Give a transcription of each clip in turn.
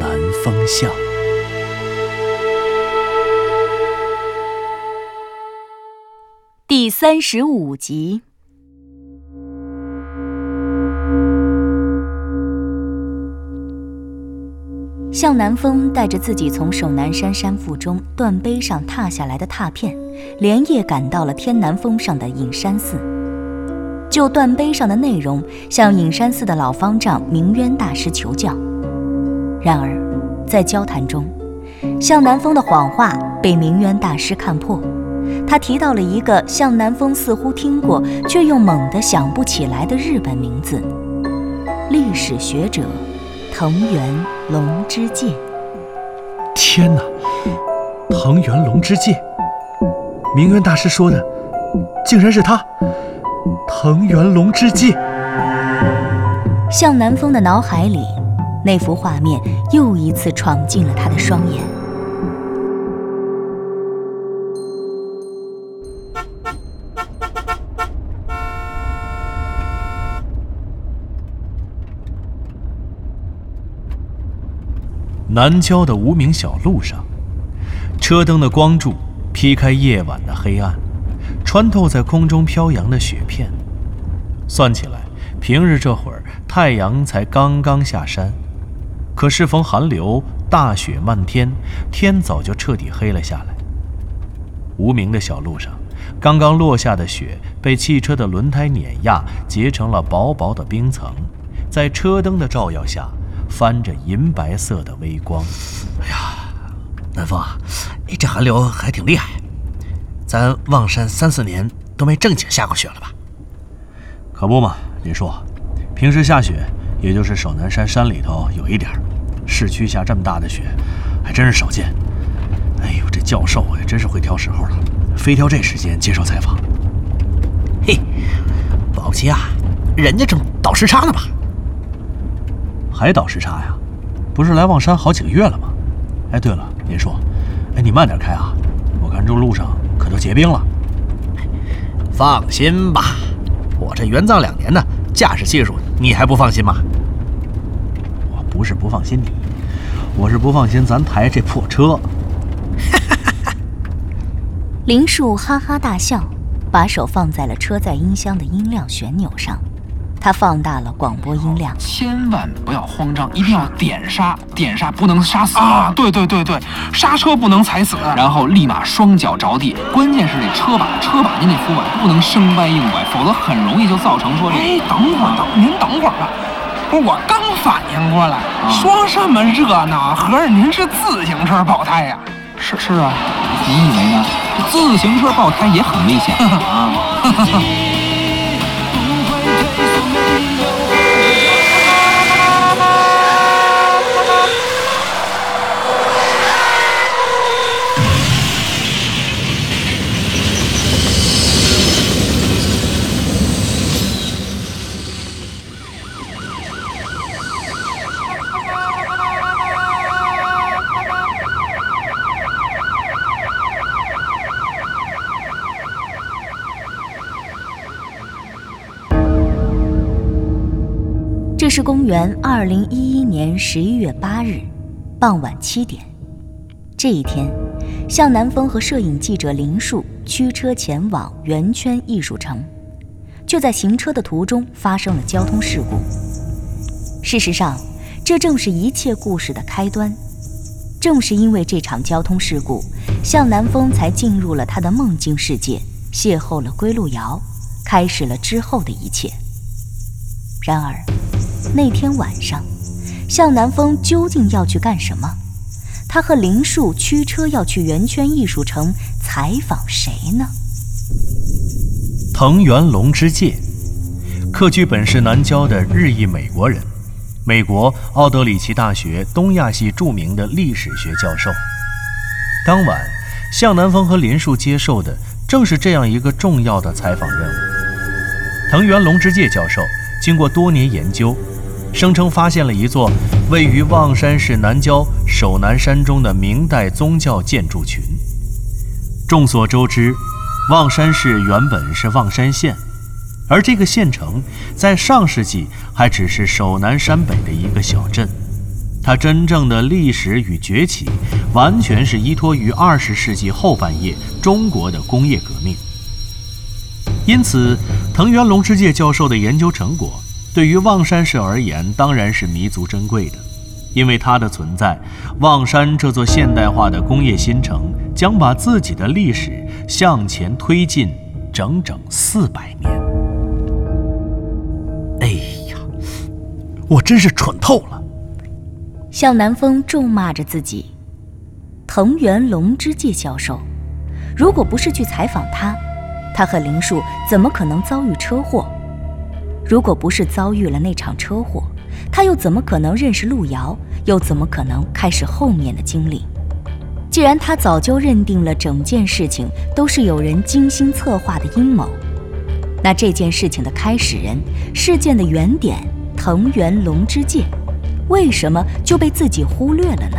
南风向》第三十五集。向南风带着自己从守南山山腹中断碑上踏下来的拓片，连夜赶到了天南峰上的隐山寺。就断碑上的内容，向隐山寺的老方丈明渊大师求教。然而，在交谈中，向南风的谎话被明渊大师看破。他提到了一个向南风似乎听过却又猛地想不起来的日本名字——历史学者藤原龙之介。天哪，藤原龙之介！明渊大师说的，竟然是他！藤原龙之介。向南风的脑海里，那幅画面又一次闯进了他的双眼。南郊的无名小路上，车灯的光柱劈开夜晚的黑暗，穿透在空中飘扬的雪片。算起来，平日这会儿太阳才刚刚下山，可适逢寒流，大雪漫天，天早就彻底黑了下来。无名的小路上，刚刚落下的雪被汽车的轮胎碾压，结成了薄薄的冰层，在车灯的照耀下。翻着银白色的微光。哎呀，南风啊，你，这寒流还挺厉害。咱望山三四年都没正经下过雪了吧？可不嘛，林叔，平时下雪也就是守南山山里头有一点市区下这么大的雪还真是少见。哎呦，这教授也真是会挑时候了，非挑这时间接受采访。嘿，保不齐啊，人家正倒时差呢吧？还倒时差呀？不是来望山好几个月了吗？哎，对了，林叔，哎，你慢点开啊！我看这路上可都结冰了。放心吧，我这援藏两年呢驾驶技术，你还不放心吗？我不是不放心你，我是不放心咱台这破车。林树哈哈大笑，把手放在了车载音箱的音量旋钮上。他放大了广播音量，千万不要慌张，一定要点刹，点刹不能刹死啊！对对对对，刹车不能踩死，然后立马双脚着地。关键是这车把，车把您得扶稳不能生掰硬拐，否则很容易就造成说这。哎，等会儿，等您等会儿啊！不是我刚反应过来，说什么热闹，合着您是自行车爆胎呀？是是啊，你以为呢？自行车爆胎也很危险 啊！这是公元二零一一年十一月八日，傍晚七点。这一天，向南风和摄影记者林树驱车前往圆圈艺术城，就在行车的途中发生了交通事故。事实上，这正是一切故事的开端。正是因为这场交通事故，向南风才进入了他的梦境世界，邂逅了归路遥，开始了之后的一切。然而，那天晚上，向南风究竟要去干什么？他和林树驱车要去圆圈艺术城采访谁呢？藤原龙之介，客居本市南郊的日裔美国人，美国奥德里奇大学东亚系著名的历史学教授。当晚，向南风和林树接受的正是这样一个重要的采访任务。藤原龙之介教授经过多年研究，声称发现了一座位于望山市南郊守南山中的明代宗教建筑群。众所周知，望山市原本是望山县。而这个县城在上世纪还只是守南山北的一个小镇，它真正的历史与崛起，完全是依托于二十世纪后半叶中国的工业革命。因此，藤原龙之介教授的研究成果，对于望山市而言当然是弥足珍贵的，因为它的存在，望山这座现代化的工业新城将把自己的历史向前推进整整四百年。哎呀，我真是蠢透了！向南风咒骂着自己。藤原龙之介教授，如果不是去采访他，他和林树怎么可能遭遇车祸？如果不是遭遇了那场车祸，他又怎么可能认识路遥？又怎么可能开始后面的经历？既然他早就认定了整件事情都是有人精心策划的阴谋。那这件事情的开始人，事件的原点藤原龙之介，为什么就被自己忽略了呢？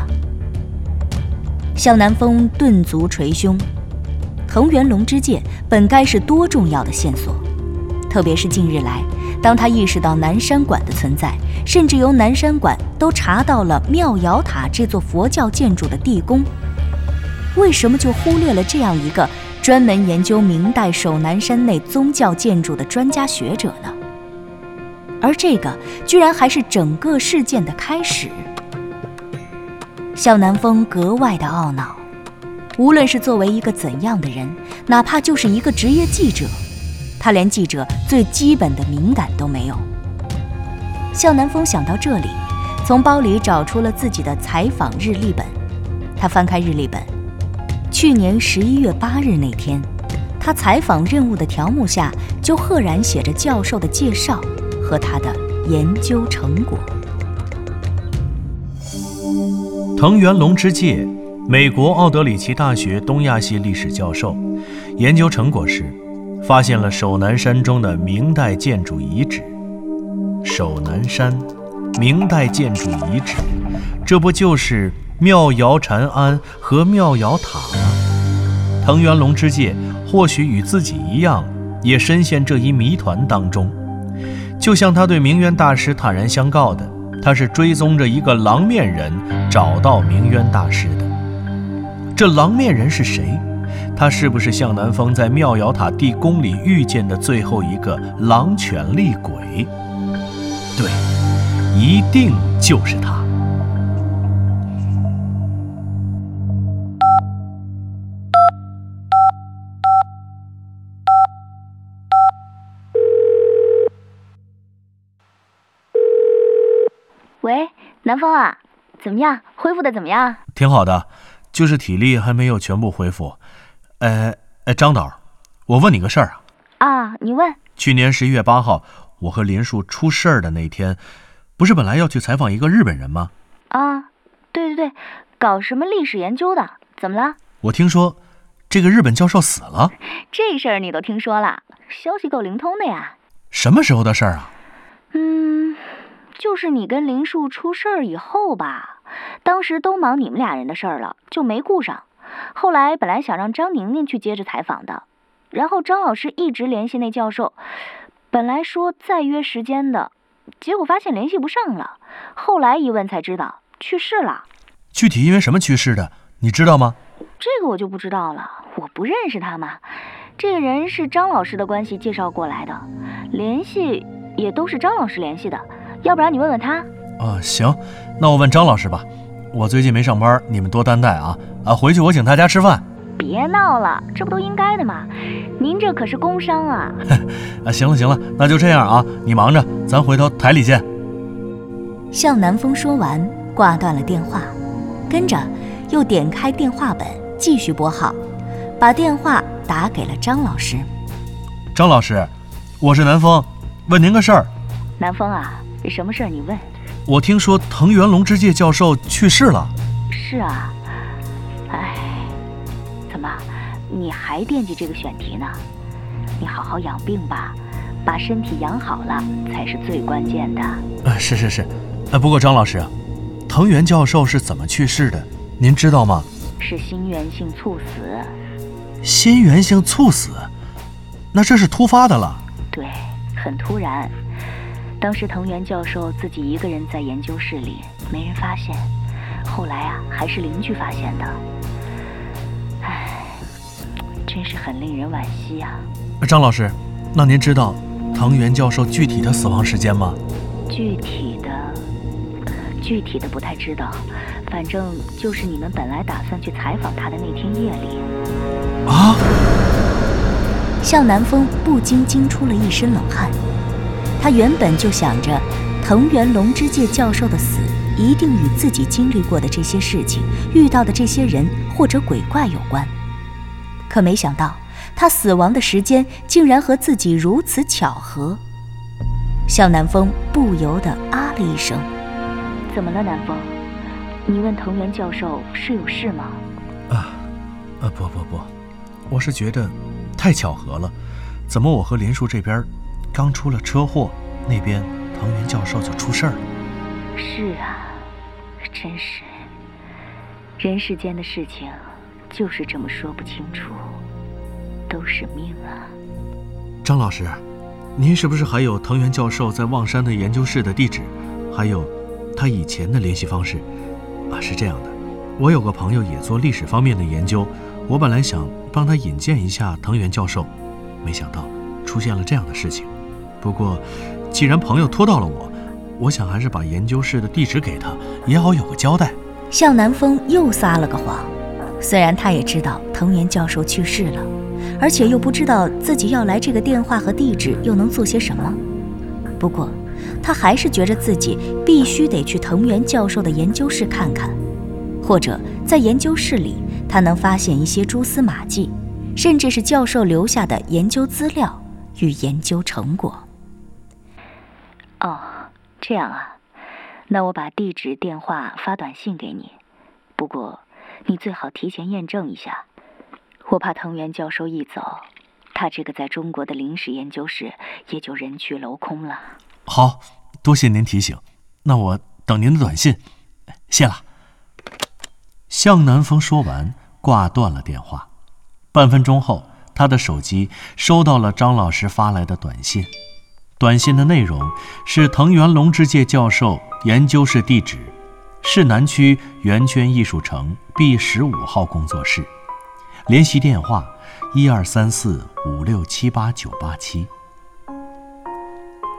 向南风顿足捶胸，藤原龙之介本该是多重要的线索，特别是近日来，当他意识到南山馆的存在，甚至由南山馆都查到了妙瑶塔这座佛教建筑的地宫，为什么就忽略了这样一个？专门研究明代守南山内宗教建筑的专家学者呢，而这个居然还是整个事件的开始。向南风格外的懊恼，无论是作为一个怎样的人，哪怕就是一个职业记者，他连记者最基本的敏感都没有。向南风想到这里，从包里找出了自己的采访日历本，他翻开日历本。去年十一月八日那天，他采访任务的条目下就赫然写着教授的介绍和他的研究成果。藤原龙之介，美国奥德里奇大学东亚系历史教授，研究成果是发现了首南山中的明代建筑遗址。首南山，明代建筑遗址，这不就是？妙瑶禅庵和妙瑶塔吗？藤原龙之介或许与自己一样，也深陷这一谜团当中。就像他对明渊大师坦然相告的，他是追踪着一个狼面人找到明渊大师的。这狼面人是谁？他是不是向南风在妙瑶塔地宫里遇见的最后一个狼犬厉鬼？对，一定就是他。喂南风啊，怎么样？恢复的怎么样？挺好的，就是体力还没有全部恢复。哎哎，张导，我问你个事儿啊。啊，你问。去年十一月八号，我和林树出事儿的那天，不是本来要去采访一个日本人吗？啊，对对对，搞什么历史研究的？怎么了？我听说，这个日本教授死了。这事儿你都听说了？消息够灵通的呀。什么时候的事儿啊？嗯就是你跟林树出事儿以后吧，当时都忙你们俩人的事儿了，就没顾上。后来本来想让张宁宁去接着采访的，然后张老师一直联系那教授，本来说再约时间的，结果发现联系不上了。后来一问才知道去世了。具体因为什么去世的，你知道吗？这个我就不知道了，我不认识他嘛。这个人是张老师的关系介绍过来的，联系也都是张老师联系的。要不然你问问他啊，行，那我问张老师吧。我最近没上班，你们多担待啊啊！回去我请大家吃饭。别闹了，这不都应该的吗？您这可是工伤啊！啊，行了行了，那就这样啊，你忙着，咱回头台里见。向南风说完，挂断了电话，跟着又点开电话本继续拨号，把电话打给了张老师。张老师，我是南风，问您个事儿。南风啊。什么事儿？你问。我听说藤原龙之介教授去世了。是啊，哎，怎么，你还惦记这个选题呢？你好好养病吧，把身体养好了才是最关键的。呃，是是是，呃，不过张老师，藤原教授是怎么去世的？您知道吗？是心源性猝死。心源性猝死？那这是突发的了。对，很突然。当时藤原教授自己一个人在研究室里，没人发现。后来啊，还是邻居发现的。唉，真是很令人惋惜啊。张老师，那您知道藤原教授具体的死亡时间吗？具体的，具体的不太知道。反正就是你们本来打算去采访他的那天夜里。啊！向南风不禁惊出了一身冷汗。他原本就想着，藤原龙之介教授的死一定与自己经历过的这些事情、遇到的这些人或者鬼怪有关，可没想到他死亡的时间竟然和自己如此巧合。向南风不由得啊了一声：“怎么了，南风？你问藤原教授是有事吗？”“啊，啊不不不，我是觉得太巧合了，怎么我和林树这边……”刚出了车祸，那边藤原教授就出事儿了。是啊，真是，人世间的事情就是这么说不清楚，都是命啊。张老师，您是不是还有藤原教授在望山的研究室的地址，还有他以前的联系方式？啊，是这样的，我有个朋友也做历史方面的研究，我本来想帮他引荐一下藤原教授，没想到出现了这样的事情。不过，既然朋友拖到了我，我想还是把研究室的地址给他，也好有个交代。向南风又撒了个谎，虽然他也知道藤原教授去世了，而且又不知道自己要来这个电话和地址又能做些什么，不过他还是觉着自己必须得去藤原教授的研究室看看，或者在研究室里他能发现一些蛛丝马迹，甚至是教授留下的研究资料与研究成果。哦，这样啊，那我把地址、电话发短信给你。不过，你最好提前验证一下，我怕藤原教授一走，他这个在中国的临时研究室也就人去楼空了。好多谢您提醒，那我等您的短信，谢了。向南风说完，挂断了电话。半分钟后，他的手机收到了张老师发来的短信。短信的内容是藤原龙之介教授研究室地址，市南区圆圈艺术城 B 十五号工作室，联系电话一二三四五六七八九八七。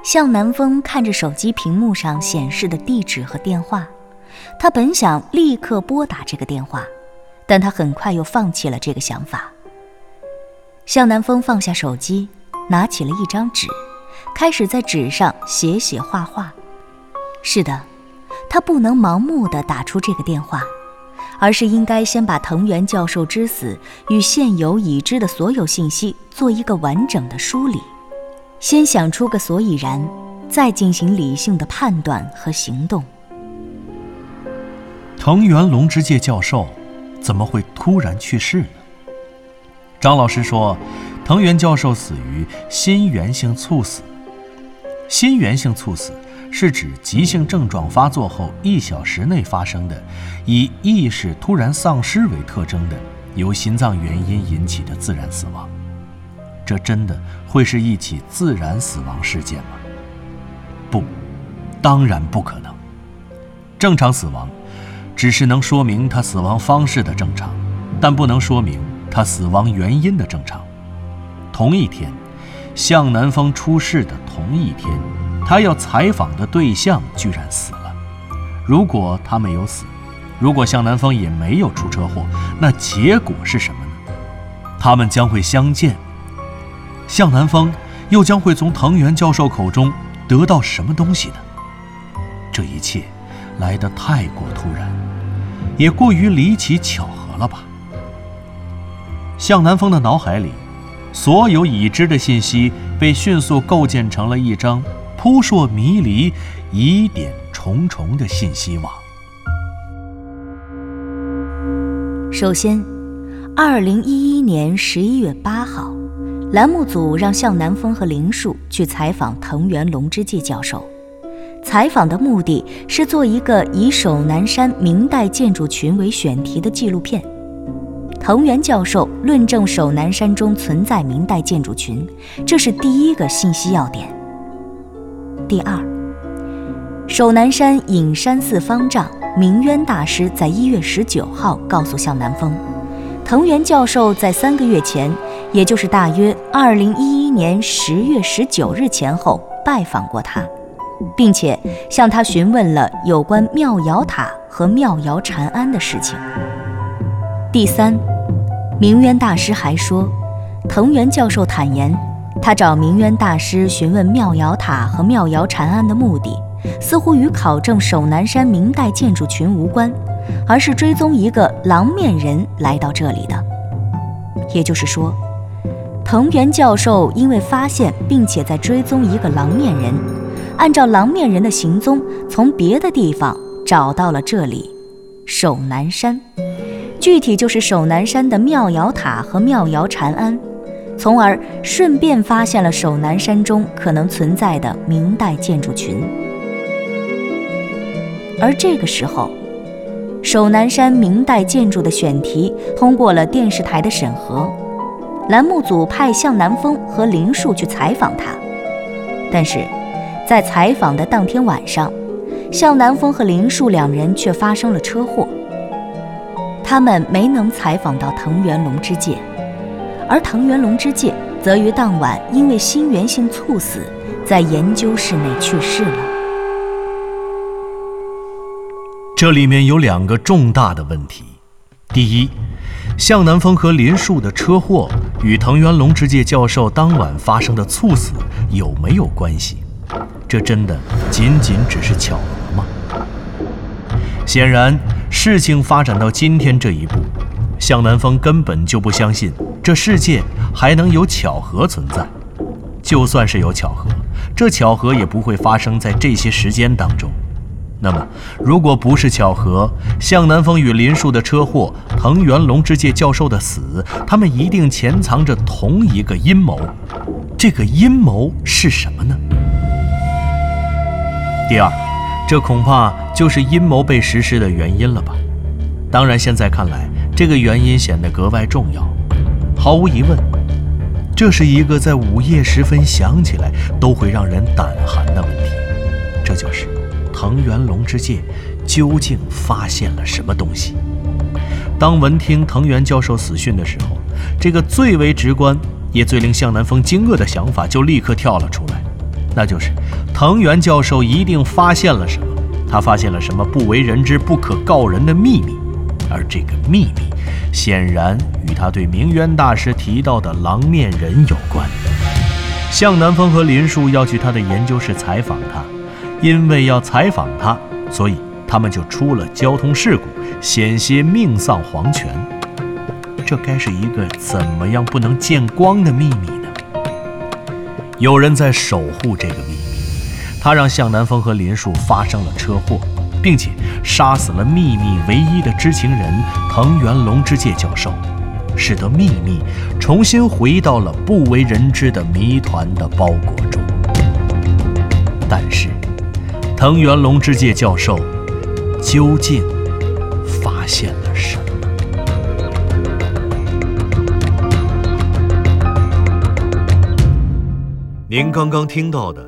向南风看着手机屏幕上显示的地址和电话，他本想立刻拨打这个电话，但他很快又放弃了这个想法。向南风放下手机，拿起了一张纸。开始在纸上写写画画。是的，他不能盲目的打出这个电话，而是应该先把藤原教授之死与现有已知的所有信息做一个完整的梳理，先想出个所以然，再进行理性的判断和行动。藤原龙之介教授怎么会突然去世呢？张老师说，藤原教授死于心源性猝死。心源性猝死是指急性症状发作后一小时内发生的，以意识突然丧失为特征的，由心脏原因引起的自然死亡。这真的会是一起自然死亡事件吗？不，当然不可能。正常死亡只是能说明他死亡方式的正常，但不能说明他死亡原因的正常。同一天。向南风出事的同一天，他要采访的对象居然死了。如果他没有死，如果向南风也没有出车祸，那结果是什么呢？他们将会相见。向南风又将会从藤原教授口中得到什么东西呢？这一切来得太过突然，也过于离奇巧合了吧？向南风的脑海里。所有已知的信息被迅速构建成了一张扑朔迷离、疑点重重的信息网。首先，二零一一年十一月八号，栏目组让向南风和林树去采访藤原龙之介教授。采访的目的是做一个以首南山明代建筑群为选题的纪录片。藤原教授论证首南山中存在明代建筑群，这是第一个信息要点。第二，首南山隐山寺方丈明渊大师在一月十九号告诉向南风，藤原教授在三个月前，也就是大约二零一一年十月十九日前后拜访过他。并且向他询问了有关妙瑶塔和妙瑶禅庵的事情。第三，明渊大师还说，藤原教授坦言，他找明渊大师询问妙瑶塔和妙瑶禅庵的目的，似乎与考证首南山明代建筑群无关，而是追踪一个狼面人来到这里的。也就是说，藤原教授因为发现并且在追踪一个狼面人。按照狼面人的行踪，从别的地方找到了这里，守南山，具体就是首南山的妙瑶塔和妙瑶禅庵，从而顺便发现了首南山中可能存在的明代建筑群。而这个时候，首南山明代建筑的选题通过了电视台的审核，栏目组派向南风和林树去采访他，但是。在采访的当天晚上，向南风和林树两人却发生了车祸。他们没能采访到藤原龙之介，而藤原龙之介则于当晚因为心源性猝死，在研究室内去世了。这里面有两个重大的问题：第一，向南风和林树的车祸与藤原龙之介教授当晚发生的猝死有没有关系？这真的仅仅只是巧合？显然，事情发展到今天这一步，向南风根本就不相信这世界还能有巧合存在。就算是有巧合，这巧合也不会发生在这些时间当中。那么，如果不是巧合，向南风与林树的车祸，藤原龙之介教授的死，他们一定潜藏着同一个阴谋。这个阴谋是什么呢？第二，这恐怕就是阴谋被实施的原因了吧？当然，现在看来，这个原因显得格外重要。毫无疑问，这是一个在午夜时分想起来都会让人胆寒的问题。这就是藤原龙之介究竟发现了什么东西？当闻听藤原教授死讯的时候，这个最为直观也最令向南风惊愕的想法就立刻跳了出来。那就是藤原教授一定发现了什么，他发现了什么不为人知、不可告人的秘密，而这个秘密显然与他对明渊大师提到的狼面人有关。向南风和林树要去他的研究室采访他，因为要采访他，所以他们就出了交通事故，险些命丧黄泉。这该是一个怎么样不能见光的秘密呢？有人在守护这个秘密，他让向南风和林树发生了车祸，并且杀死了秘密唯一的知情人藤原龙之介教授，使得秘密重新回到了不为人知的谜团的包裹中。但是，藤原龙之介教授究竟发现了什么？您刚刚听到的